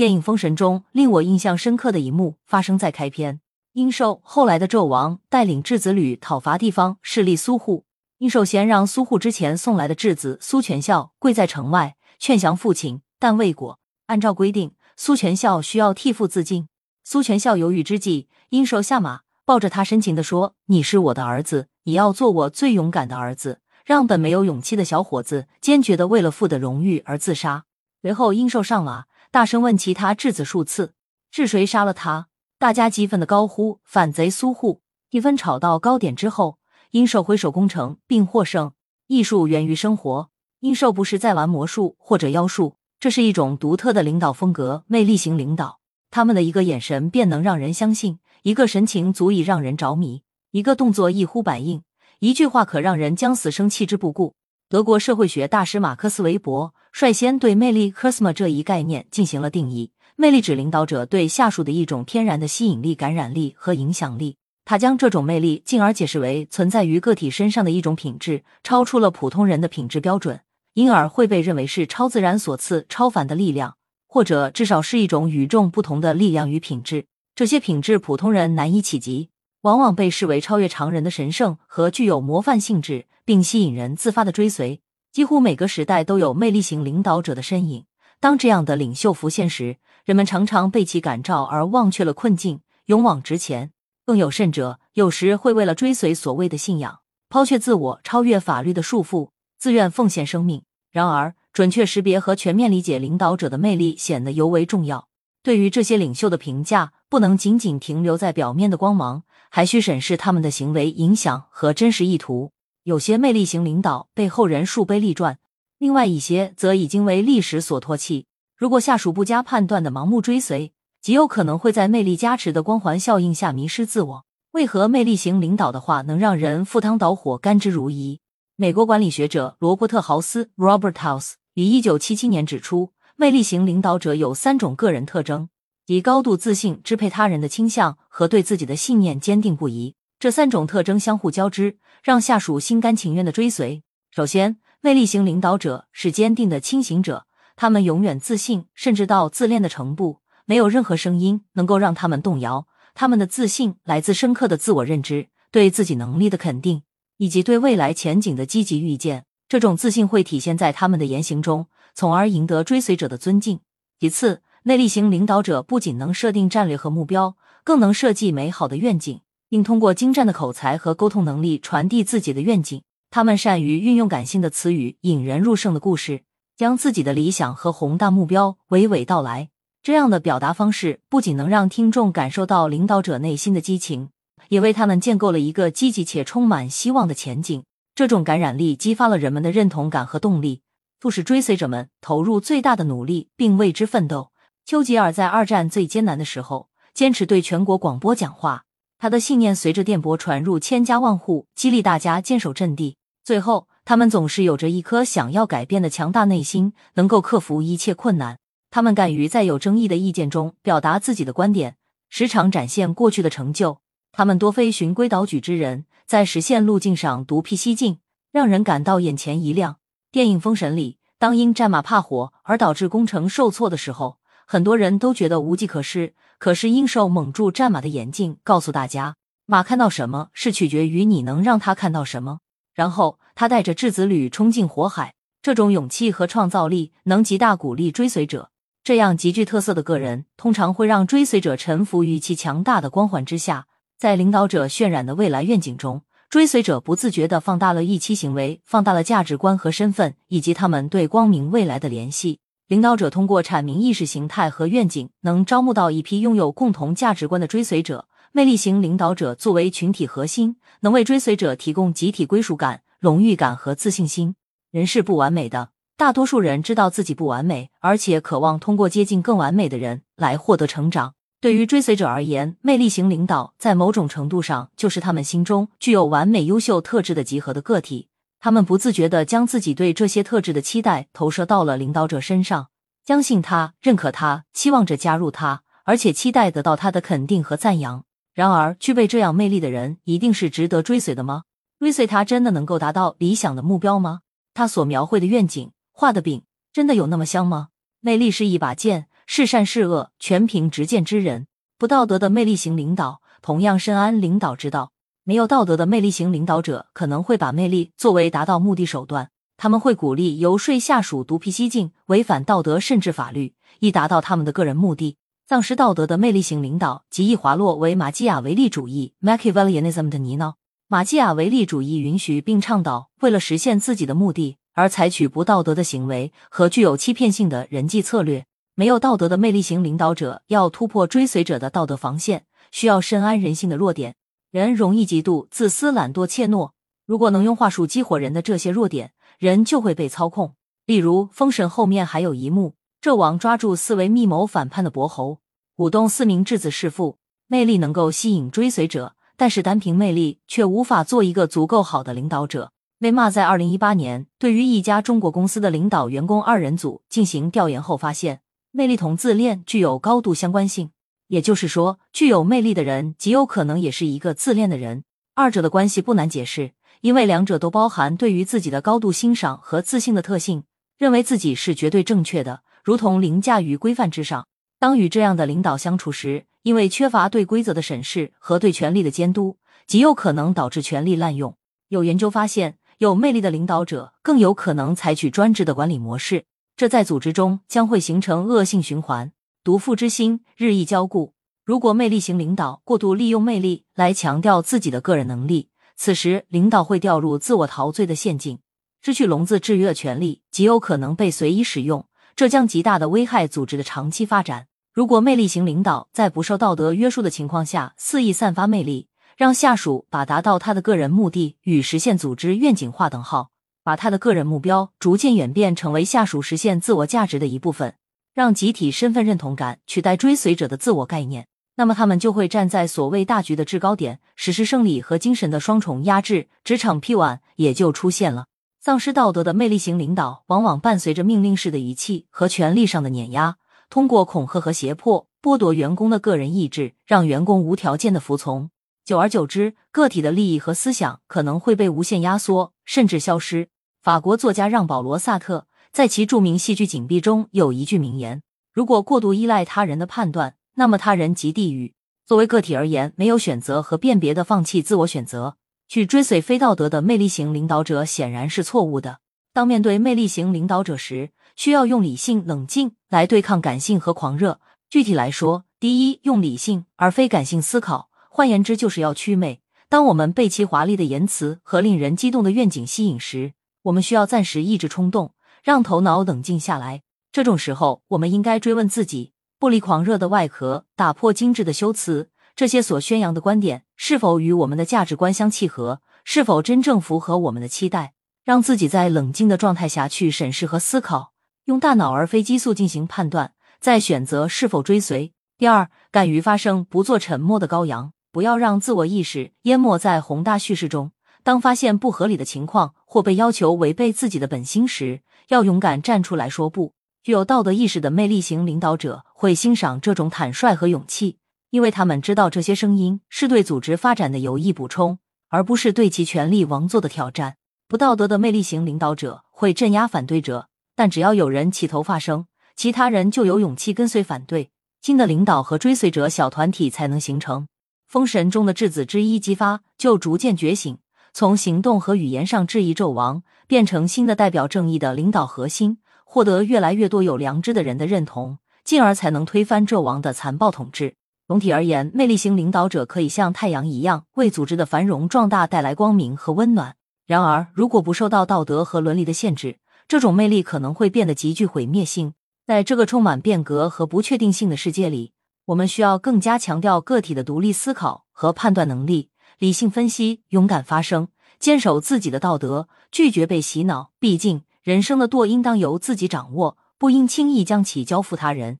电影《封神》中令我印象深刻的一幕发生在开篇。殷寿后来的纣王带领质子旅讨伐地方势力苏护，殷寿先让苏护之前送来的质子苏全孝跪在城外劝降父亲，但未果。按照规定，苏全孝需要替父自尽。苏全孝犹豫之际，殷寿下马，抱着他深情地说：“你是我的儿子，你要做我最勇敢的儿子。”让本没有勇气的小伙子坚决的为了父的荣誉而自杀。随后，殷寿上马。大声问其他质子数次是谁杀了他？大家激愤的高呼反贼苏护。一番吵到高点之后，殷寿挥手攻城并获胜。艺术源于生活，殷寿不是在玩魔术或者妖术，这是一种独特的领导风格，魅力型领导。他们的一个眼神便能让人相信，一个神情足以让人着迷，一个动作一呼百应，一句话可让人将死生弃之不顾。德国社会学大师马克思韦伯率先对魅力 （charisma） 这一概念进行了定义。魅力指领导者对下属的一种天然的吸引力、感染力和影响力。他将这种魅力进而解释为存在于个体身上的一种品质，超出了普通人的品质标准，因而会被认为是超自然所赐、超凡的力量，或者至少是一种与众不同的力量与品质。这些品质普通人难以企及，往往被视为超越常人的神圣和具有模范性质。并吸引人自发的追随。几乎每个时代都有魅力型领导者的身影。当这样的领袖浮现时，人们常常被其感召而忘却了困境，勇往直前。更有甚者，有时会为了追随所谓的信仰，抛却自我，超越法律的束缚，自愿奉献生命。然而，准确识别和全面理解领导者的魅力显得尤为重要。对于这些领袖的评价，不能仅仅停留在表面的光芒，还需审视他们的行为影响和真实意图。有些魅力型领导被后人树碑立传，另外一些则已经为历史所唾弃。如果下属不加判断的盲目追随，极有可能会在魅力加持的光环效应下迷失自我。为何魅力型领导的话能让人赴汤蹈火、甘之如饴？美国管理学者罗伯特豪斯 （Robert House） 于一九七七年指出，魅力型领导者有三种个人特征：以高度自信、支配他人的倾向和对自己的信念坚定不移。这三种特征相互交织，让下属心甘情愿的追随。首先，魅力型领导者是坚定的清醒者，他们永远自信，甚至到自恋的程度，没有任何声音能够让他们动摇。他们的自信来自深刻的自我认知、对自己能力的肯定，以及对未来前景的积极预见。这种自信会体现在他们的言行中，从而赢得追随者的尊敬。其次，魅力型领导者不仅能设定战略和目标，更能设计美好的愿景。并通过精湛的口才和沟通能力传递自己的愿景。他们善于运用感性的词语，引人入胜的故事，将自己的理想和宏大目标娓娓道来。这样的表达方式不仅能让听众感受到领导者内心的激情，也为他们建构了一个积极且充满希望的前景。这种感染力激发了人们的认同感和动力，促使追随者们投入最大的努力并为之奋斗。丘吉尔在二战最艰难的时候，坚持对全国广播讲话。他的信念随着电波传入千家万户，激励大家坚守阵地。最后，他们总是有着一颗想要改变的强大内心，能够克服一切困难。他们敢于在有争议的意见中表达自己的观点，时常展现过去的成就。他们多非循规蹈矩之人，在实现路径上独辟蹊径，让人感到眼前一亮。电影《封神》里，当因战马怕火而导致工程受挫的时候，很多人都觉得无计可施。可是殷寿蒙住战马的眼睛，告诉大家：马看到什么是取决于你能让他看到什么。然后他带着质子旅冲进火海，这种勇气和创造力能极大鼓励追随者。这样极具特色的个人，通常会让追随者臣服于其强大的光环之下。在领导者渲染的未来愿景中，追随者不自觉地放大了预期行为，放大了价值观和身份，以及他们对光明未来的联系。领导者通过阐明意识形态和愿景，能招募到一批拥有共同价值观的追随者。魅力型领导者作为群体核心，能为追随者提供集体归属感、荣誉感和自信心。人是不完美的，大多数人知道自己不完美，而且渴望通过接近更完美的人来获得成长。对于追随者而言，魅力型领导在某种程度上就是他们心中具有完美优秀特质的集合的个体。他们不自觉地将自己对这些特质的期待投射到了领导者身上，相信他、认可他、期望着加入他，而且期待得到他的肯定和赞扬。然而，具备这样魅力的人一定是值得追随的吗？追随他真的能够达到理想的目标吗？他所描绘的愿景、画的饼，真的有那么香吗？魅力是一把剑，是善是恶全凭执剑之人。不道德的魅力型领导同样深谙领导之道。没有道德的魅力型领导者可能会把魅力作为达到目的手段，他们会鼓励游说下属独辟蹊径，违反道德甚至法律，以达到他们的个人目的。丧失道德的魅力型领导极易滑落为马基雅维利主义 （Machiavellianism） 的泥淖。马基雅维利主义允许并倡导为了实现自己的目的而采取不道德的行为和具有欺骗性的人际策略。没有道德的魅力型领导者要突破追随者的道德防线，需要深谙人性的弱点。人容易嫉妒、自私、懒惰、怯懦。如果能用话术激活人的这些弱点，人就会被操控。例如，《封神》后面还有一幕，纣王抓住四位密谋反叛的伯侯，鼓动四名质子弑父。魅力能够吸引追随者。但是单凭魅力却无法做一个足够好的领导者。威骂在二零一八年对于一家中国公司的领导员工二人组进行调研后发现，魅力同自恋具有高度相关性。也就是说，具有魅力的人极有可能也是一个自恋的人。二者的关系不难解释，因为两者都包含对于自己的高度欣赏和自信的特性，认为自己是绝对正确的，如同凌驾于规范之上。当与这样的领导相处时，因为缺乏对规则的审视和对权力的监督，极有可能导致权力滥用。有研究发现，有魅力的领导者更有可能采取专制的管理模式，这在组织中将会形成恶性循环，毒妇之心日益骄固。如果魅力型领导过度利用魅力来强调自己的个人能力，此时领导会掉入自我陶醉的陷阱，失去笼子制约的权利，极有可能被随意使用。这将极大的危害组织的长期发展。如果魅力型领导在不受道德约束的情况下肆意散发魅力，让下属把达到他的个人目的与实现组织愿景划等号，把他的个人目标逐渐演变成为下属实现自我价值的一部分，让集体身份认同感取代追随者的自我概念，那么他们就会站在所谓大局的制高点，实施胜利和精神的双重压制，职场 P one 也就出现了。丧失道德的魅力型领导，往往伴随着命令式的语气和权力上的碾压，通过恐吓和胁迫剥夺员工的个人意志，让员工无条件的服从。久而久之，个体的利益和思想可能会被无限压缩，甚至消失。法国作家让·保罗·萨特在其著名戏剧《紧闭》中有一句名言：“如果过度依赖他人的判断，那么他人即地狱。”作为个体而言，没有选择和辨别的放弃自我选择。去追随非道德的魅力型领导者显然是错误的。当面对魅力型领导者时，需要用理性、冷静来对抗感性和狂热。具体来说，第一，用理性而非感性思考，换言之，就是要祛魅。当我们被其华丽的言辞和令人激动的愿景吸引时，我们需要暂时抑制冲动，让头脑冷静下来。这种时候，我们应该追问自己：不离狂热的外壳，打破精致的修辞。这些所宣扬的观点是否与我们的价值观相契合？是否真正符合我们的期待？让自己在冷静的状态下去审视和思考，用大脑而非激素进行判断，再选择是否追随。第二，敢于发声，不做沉默的羔羊，不要让自我意识淹没在宏大叙事中。当发现不合理的情况或被要求违背自己的本心时，要勇敢站出来说不。具有道德意识的魅力型领导者会欣赏这种坦率和勇气。因为他们知道这些声音是对组织发展的有益补充，而不是对其权力王座的挑战。不道德的魅力型领导者会镇压反对者，但只要有人起头发声，其他人就有勇气跟随反对，新的领导和追随者小团体才能形成。封神中的质子之一激发，就逐渐觉醒，从行动和语言上质疑纣王，变成新的代表正义的领导核心，获得越来越多有良知的人的认同，进而才能推翻纣王的残暴统治。总体而言，魅力型领导者可以像太阳一样，为组织的繁荣壮大带来光明和温暖。然而，如果不受到道德和伦理的限制，这种魅力可能会变得极具毁灭性。在这个充满变革和不确定性的世界里，我们需要更加强调个体的独立思考和判断能力，理性分析，勇敢发声，坚守自己的道德，拒绝被洗脑。毕竟，人生的舵应当由自己掌握，不应轻易将其交付他人。